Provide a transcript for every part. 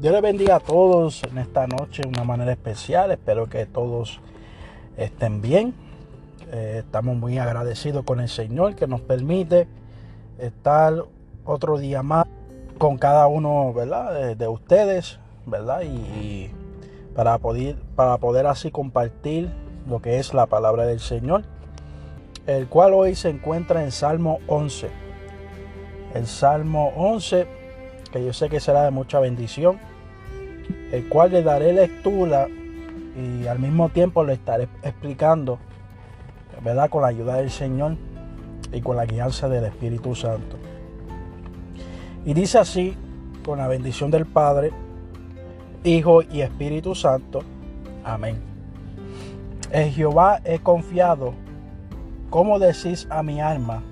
Dios les bendiga a todos en esta noche de una manera especial. Espero que todos estén bien. Eh, estamos muy agradecidos con el Señor que nos permite estar otro día más con cada uno ¿verdad? De, ustedes, ¿verdad? Y, para, poder, para poder así compartir lo que es la palabra del Señor, el cual hoy se encuentra en Salmo 11. El Salmo 11 que yo sé que será de mucha bendición, el cual le daré lectura y al mismo tiempo le estaré explicando, ¿verdad? Con la ayuda del Señor y con la guianza del Espíritu Santo. Y dice así, con la bendición del Padre, Hijo y Espíritu Santo. Amén. En Jehová he confiado. como decís a mi alma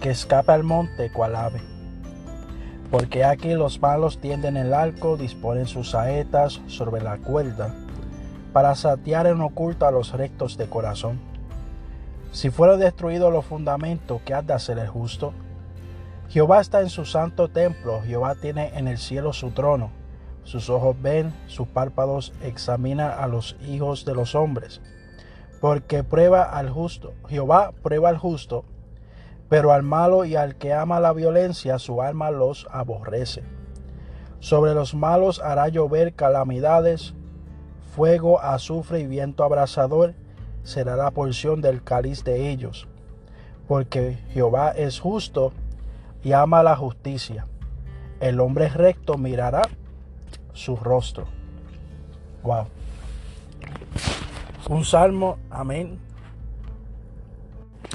que escape al monte cual ave? Porque aquí los malos tienden el arco, disponen sus saetas sobre la cuerda, para satear en oculto a los rectos de corazón. Si fuera destruido los fundamentos, ¿qué ha de hacer el justo? Jehová está en su santo templo, Jehová tiene en el cielo su trono. Sus ojos ven, sus párpados examinan a los hijos de los hombres. Porque prueba al justo, Jehová prueba al justo pero al malo y al que ama la violencia su alma los aborrece. Sobre los malos hará llover calamidades, fuego, azufre y viento abrasador será la porción del cáliz de ellos. Porque Jehová es justo y ama la justicia. El hombre recto mirará su rostro. Wow. Un salmo, amén.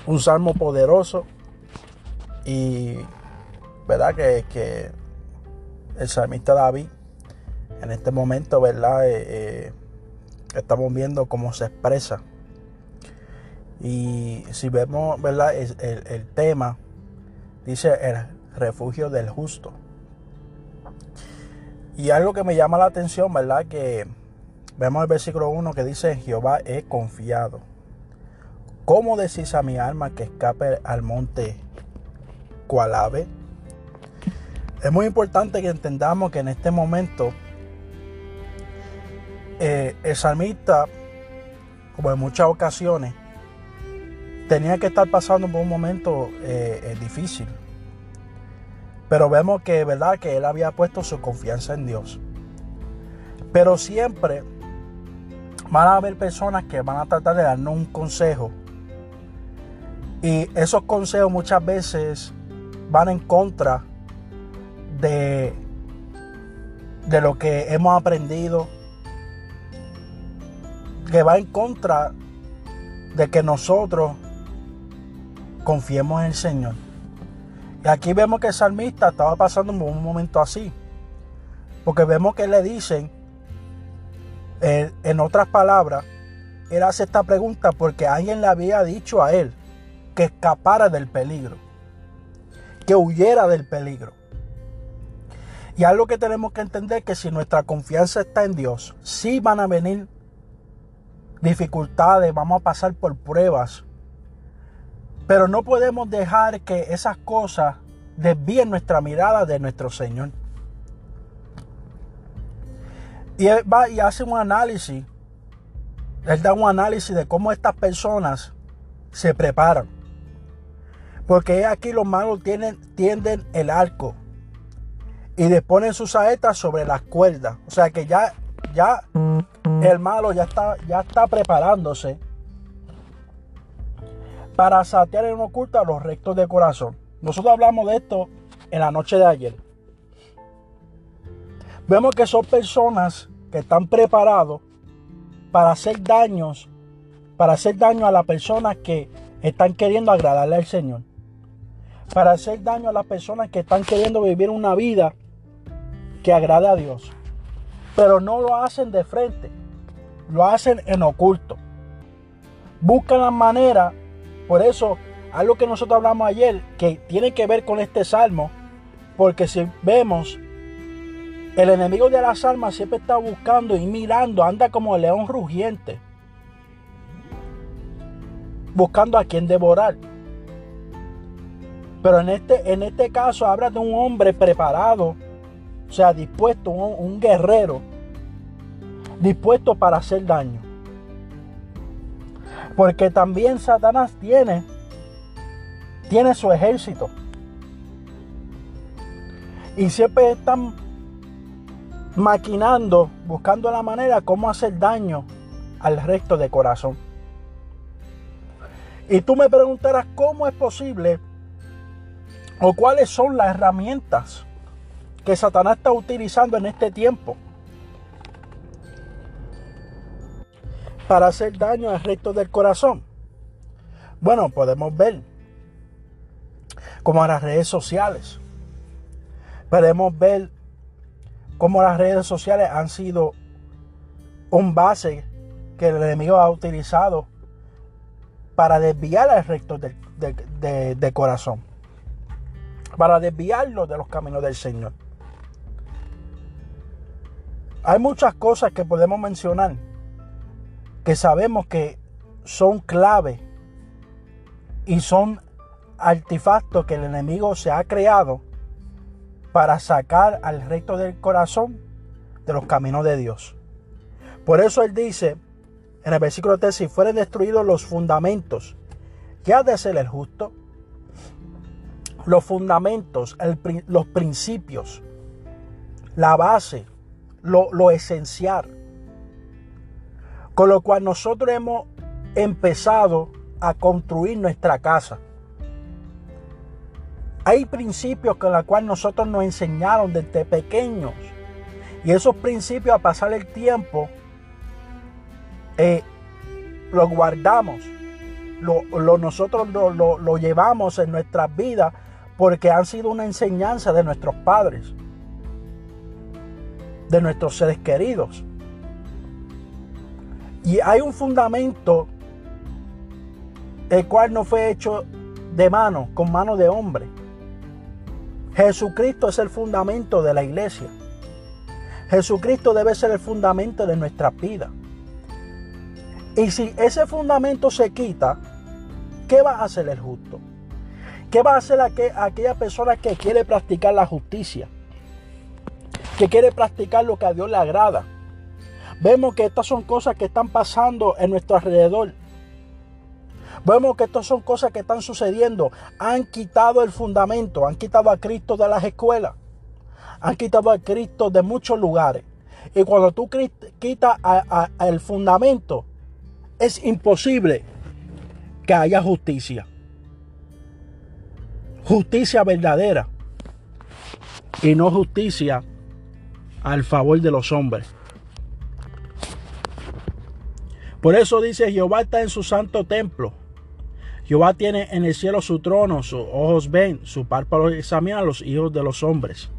Un salmo poderoso y verdad que, el salmista David en este momento, ¿verdad? Eh, eh, estamos viendo cómo se expresa. Y si vemos, ¿verdad? El, el, tema dice el refugio del justo. Y algo que me llama la atención, ¿verdad? Que vemos el versículo 1 que dice, Jehová he confiado. ¿Cómo decís a mi alma que escape al monte cual ave. Es muy importante que entendamos que en este momento eh, el salmista, como en muchas ocasiones, tenía que estar pasando por un momento eh, eh, difícil. Pero vemos que verdad que él había puesto su confianza en Dios. Pero siempre van a haber personas que van a tratar de darnos un consejo. Y esos consejos muchas veces van en contra de, de lo que hemos aprendido, que va en contra de que nosotros confiemos en el Señor. Y aquí vemos que el salmista estaba pasando un momento así. Porque vemos que le dicen, eh, en otras palabras, él hace esta pregunta porque alguien le había dicho a él que escapara del peligro que huyera del peligro. Y algo que tenemos que entender que si nuestra confianza está en Dios, sí van a venir dificultades, vamos a pasar por pruebas. Pero no podemos dejar que esas cosas desvíen nuestra mirada de nuestro Señor. Y él va y hace un análisis. Él da un análisis de cómo estas personas se preparan. Porque aquí los malos tienden el arco y disponen sus saetas sobre las cuerdas. O sea que ya, ya el malo ya está, ya está preparándose para satear en oculto a los rectos de corazón. Nosotros hablamos de esto en la noche de ayer. Vemos que son personas que están preparados para hacer daños, para hacer daño a las personas que están queriendo agradarle al Señor para hacer daño a las personas que están queriendo vivir una vida que agrade a Dios. Pero no lo hacen de frente, lo hacen en oculto. Buscan la manera, por eso, algo que nosotros hablamos ayer, que tiene que ver con este salmo, porque si vemos, el enemigo de las almas siempre está buscando y mirando, anda como el león rugiente, buscando a quien devorar. Pero en este, en este caso habla de un hombre preparado o sea, dispuesto, un, guerrero, dispuesto para hacer daño. Porque también Satanás tiene, tiene su ejército. Y siempre están maquinando, buscando la manera cómo hacer daño al resto de corazón. Y tú me preguntarás cómo es posible o cuáles son las herramientas que Satanás está utilizando en este tiempo para hacer daño al resto del corazón. Bueno, podemos ver como las redes sociales. Podemos ver cómo las redes sociales han sido un base que el enemigo ha utilizado para desviar al resto del de corazón para desviarlo de los caminos del Señor. Hay muchas cosas que podemos mencionar que sabemos que son clave y son artefactos que el enemigo se ha creado para sacar al resto del corazón de los caminos de Dios. Por eso él dice en el versículo 3, si fueren destruidos los fundamentos, ¿qué ha de ser el justo? Los fundamentos, los principios, la base, lo, lo esencial. Con lo cual nosotros hemos empezado a construir nuestra casa. Hay principios con los cuales nosotros nos enseñaron desde pequeños. Y esos principios a pasar el tiempo eh, los guardamos. Lo, nosotros lo, lo, llevamos en nuestras vidas porque han sido una enseñanza de nuestros padres, de nuestros seres queridos. Y hay un fundamento el cual no fue hecho de mano, con mano de hombre. Jesucristo es el fundamento de la iglesia. Jesucristo debe ser el fundamento de nuestra vida. Y si ese fundamento se quita, ¿qué va a hacer el justo? ¿Qué va a hacer aquella persona que quiere practicar la justicia? Que quiere practicar lo que a Dios le agrada. Vemos que estas son cosas que están pasando en nuestro alrededor. Vemos que estas son cosas que están sucediendo. Han quitado el fundamento, han quitado a Cristo de las escuelas, han quitado a Cristo de muchos lugares. Y cuando tú quitas el fundamento, es imposible que haya justicia justicia verdadera y no justicia al favor de los hombres. Por eso dice Jehová está en su santo templo. Jehová tiene en el cielo su trono, sus ojos ven, su párpado examina a los hijos de los hombres.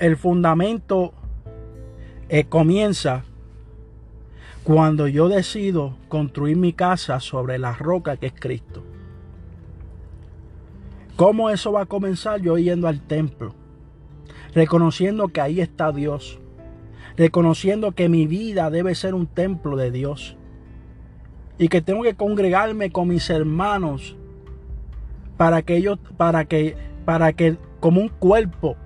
el fundamento eh, comienza cuando yo decido construir mi casa sobre la roca que es Cristo. ¿Cómo eso va a comenzar? Yo yendo al templo, reconociendo que ahí está Dios, reconociendo que mi vida debe ser un templo de Dios y que tengo que congregarme con mis hermanos para que ellos, para que, para que como un cuerpo,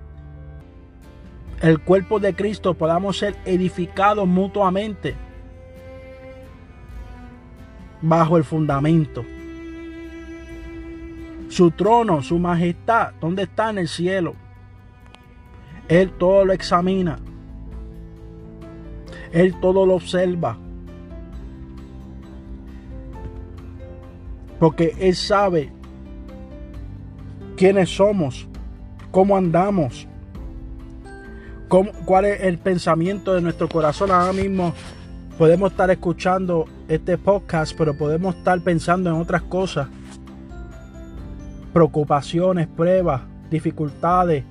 el cuerpo de Cristo podamos ser edificados mutuamente bajo el fundamento. Su trono, su majestad, ¿dónde está en el cielo? Él todo lo examina. Él todo lo observa. Porque Él sabe quiénes somos, cómo andamos, cuál es el pensamiento de nuestro corazón ahora mismo podemos estar escuchando este podcast, pero podemos estar pensando en otras cosas. Preocupaciones, pruebas, dificultades,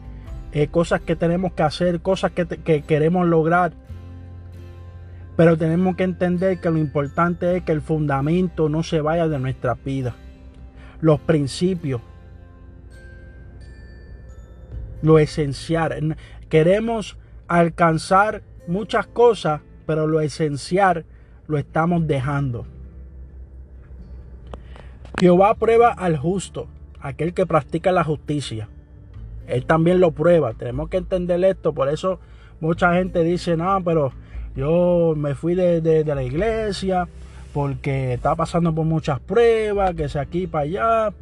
eh, cosas que tenemos que hacer, cosas que, que queremos lograr. Pero tenemos que entender que lo importante es que el fundamento no se vaya de nuestra vida. Los principios. Lo esencial. Queremos alcanzar muchas cosas pero lo esencial lo estamos dejando. Jehová prueba al justo, aquel que practica la justicia. Él también lo prueba. Tenemos que entender esto. Por eso mucha gente dice, no, pero yo me fui de, la iglesia porque está pasando por muchas pruebas, que sea aquí para allá.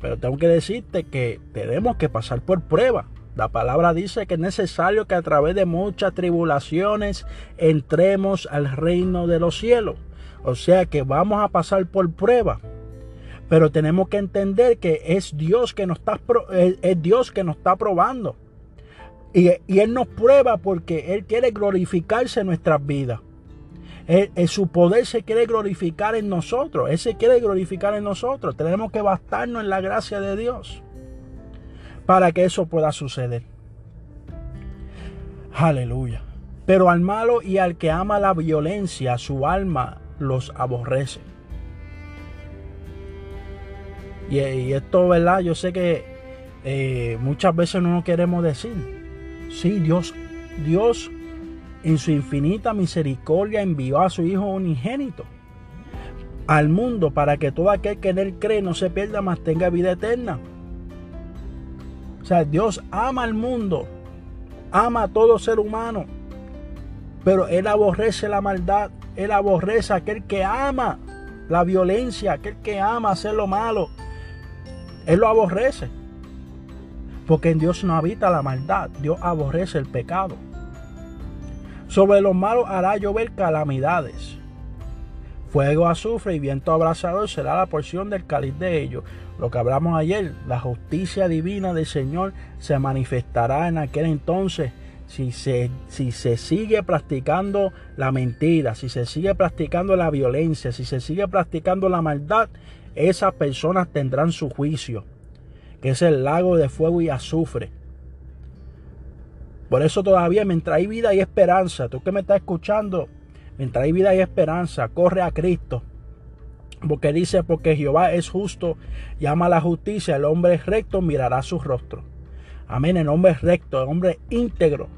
Pero tengo que decirte que tenemos que pasar por pruebas. La palabra dice que es necesario que a través de muchas tribulaciones entremos al reino de los cielos. O sea que vamos a pasar por prueba. Pero tenemos que entender que es Dios que nos está, es Dios que nos está probando. Y, Él nos prueba porque Él quiere glorificarse en nuestras vidas. En su poder se quiere glorificar en nosotros. Él se quiere glorificar en nosotros. Tenemos que bastarnos en la gracia de Dios para que eso pueda suceder. Aleluya. Pero al malo y al que ama la violencia, su alma los aborrece. Y, esto, ¿verdad? Yo sé que eh, muchas veces no nos queremos decir. Sí, Dios, Dios en su infinita misericordia envió a su Hijo unigénito al mundo para que todo aquel que en él cree no se pierda, más tenga vida eterna. O sea, Dios ama al mundo, ama a todo ser humano, pero Él aborrece la maldad, Él aborrece a aquel que ama la violencia, aquel que ama hacer lo malo. Él lo aborrece. Porque en Dios no habita la maldad, Dios aborrece el pecado. Sobre los malos hará llover calamidades. Fuego, azufre y viento abrasador será la porción del cáliz de ellos. Lo que hablamos ayer, la justicia divina del Señor se manifestará en aquel entonces si se, si se sigue practicando la mentira, si se sigue practicando la violencia, si se sigue practicando la maldad, esas personas tendrán su juicio, que es el lago de fuego y azufre. Por eso todavía mientras hay vida y esperanza, tú que me estás escuchando, mientras hay vida y esperanza, corre a Cristo. Porque dice, porque Jehová es justo y ama la justicia, el hombre recto mirará su rostro. Amén, el hombre recto, el hombre íntegro,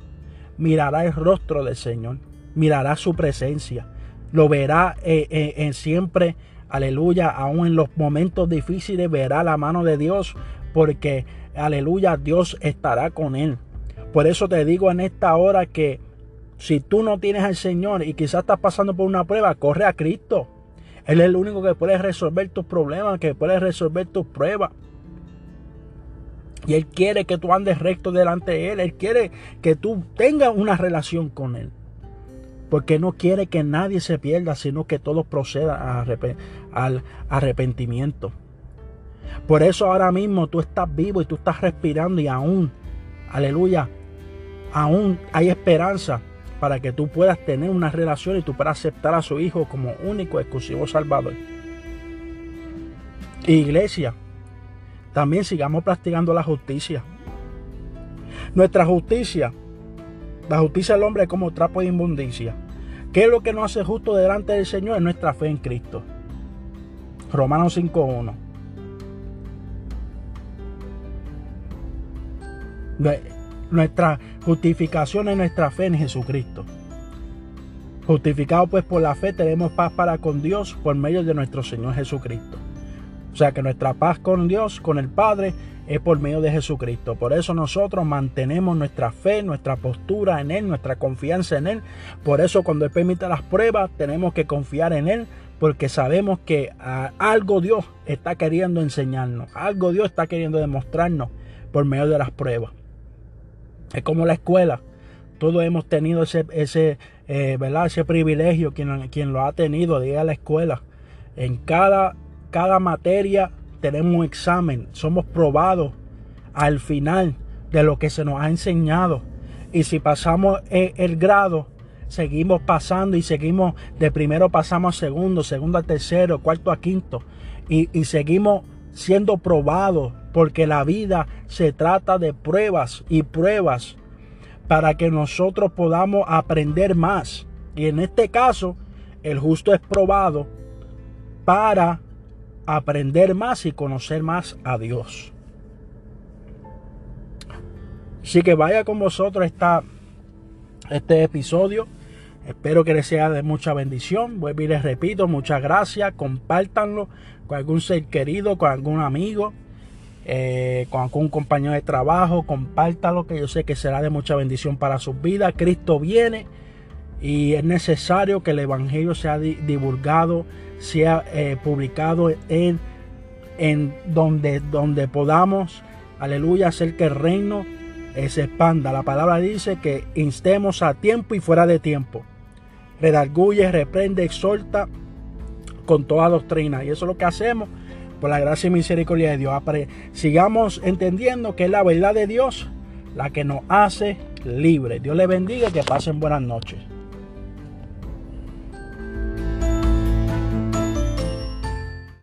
mirará el rostro del Señor, mirará su presencia, lo verá eh, eh, en siempre, aleluya, aún en los momentos difíciles verá la mano de Dios, porque, aleluya, Dios estará con él. Por eso te digo en esta hora que si tú no tienes al Señor y quizás estás pasando por una prueba, corre a Cristo. Él es el único que puede resolver tus problemas, que puede resolver tus pruebas. Y Él quiere que tú andes recto delante de Él. Él quiere que tú tengas una relación con Él. Porque no quiere que nadie se pierda, sino que todos procedan al arrepentimiento. Por eso ahora mismo tú estás vivo y tú estás respirando y aún, aleluya, aún hay esperanza para que tú puedas tener una relación y tú puedas aceptar a su Hijo como único, exclusivo Salvador. Iglesia, también sigamos practicando la justicia. Nuestra justicia, la justicia del hombre es como trapo de inmundicia. ¿Qué es lo que nos hace justo delante del Señor? Es nuestra fe en Cristo. Romanos 5.1. Nuestra justificación es nuestra fe en Jesucristo. Justificado pues por la fe tenemos paz para con Dios por medio de nuestro Señor Jesucristo. O sea que nuestra paz con Dios, con el Padre, es por medio de Jesucristo. Por eso nosotros mantenemos nuestra fe, nuestra postura en Él, nuestra confianza en Él. Por eso cuando Él permite las pruebas tenemos que confiar en Él porque sabemos que ah, algo Dios está queriendo enseñarnos, algo Dios está queriendo demostrarnos por medio de las pruebas. Es como la escuela. Todos hemos tenido ese, ese, eh, ¿verdad? ese privilegio, quien, quien lo ha tenido de ir la escuela. En cada, cada materia tenemos un examen, somos probados al final de lo que se nos ha enseñado. Y si pasamos el, el grado, seguimos pasando y seguimos, de primero pasamos a segundo, segundo a tercero, cuarto a quinto. Y, y seguimos siendo probados porque la vida se trata de pruebas y pruebas para que nosotros podamos aprender más. Y en este caso, el justo es probado para aprender más y conocer más a Dios. Así que vaya con vosotros esta, este episodio. Espero que les sea de mucha bendición. Vuelvo y les repito, muchas gracias. Compártanlo con algún ser querido, con algún amigo. Eh, con algún compañero de trabajo, compártalo, que yo sé que será de mucha bendición para sus vidas. Cristo viene y es necesario que el Evangelio sea divulgado, sea eh, publicado en, en donde, donde podamos, aleluya, hacer que el reino eh, se expanda. La palabra dice que instemos a tiempo y fuera de tiempo. Redarguye, reprende, exhorta con toda doctrina. Y eso es lo que hacemos por la gracia y misericordia de Dios. Sigamos entendiendo que es la verdad de Dios la que nos hace libres. Dios le bendiga y que pasen buenas noches.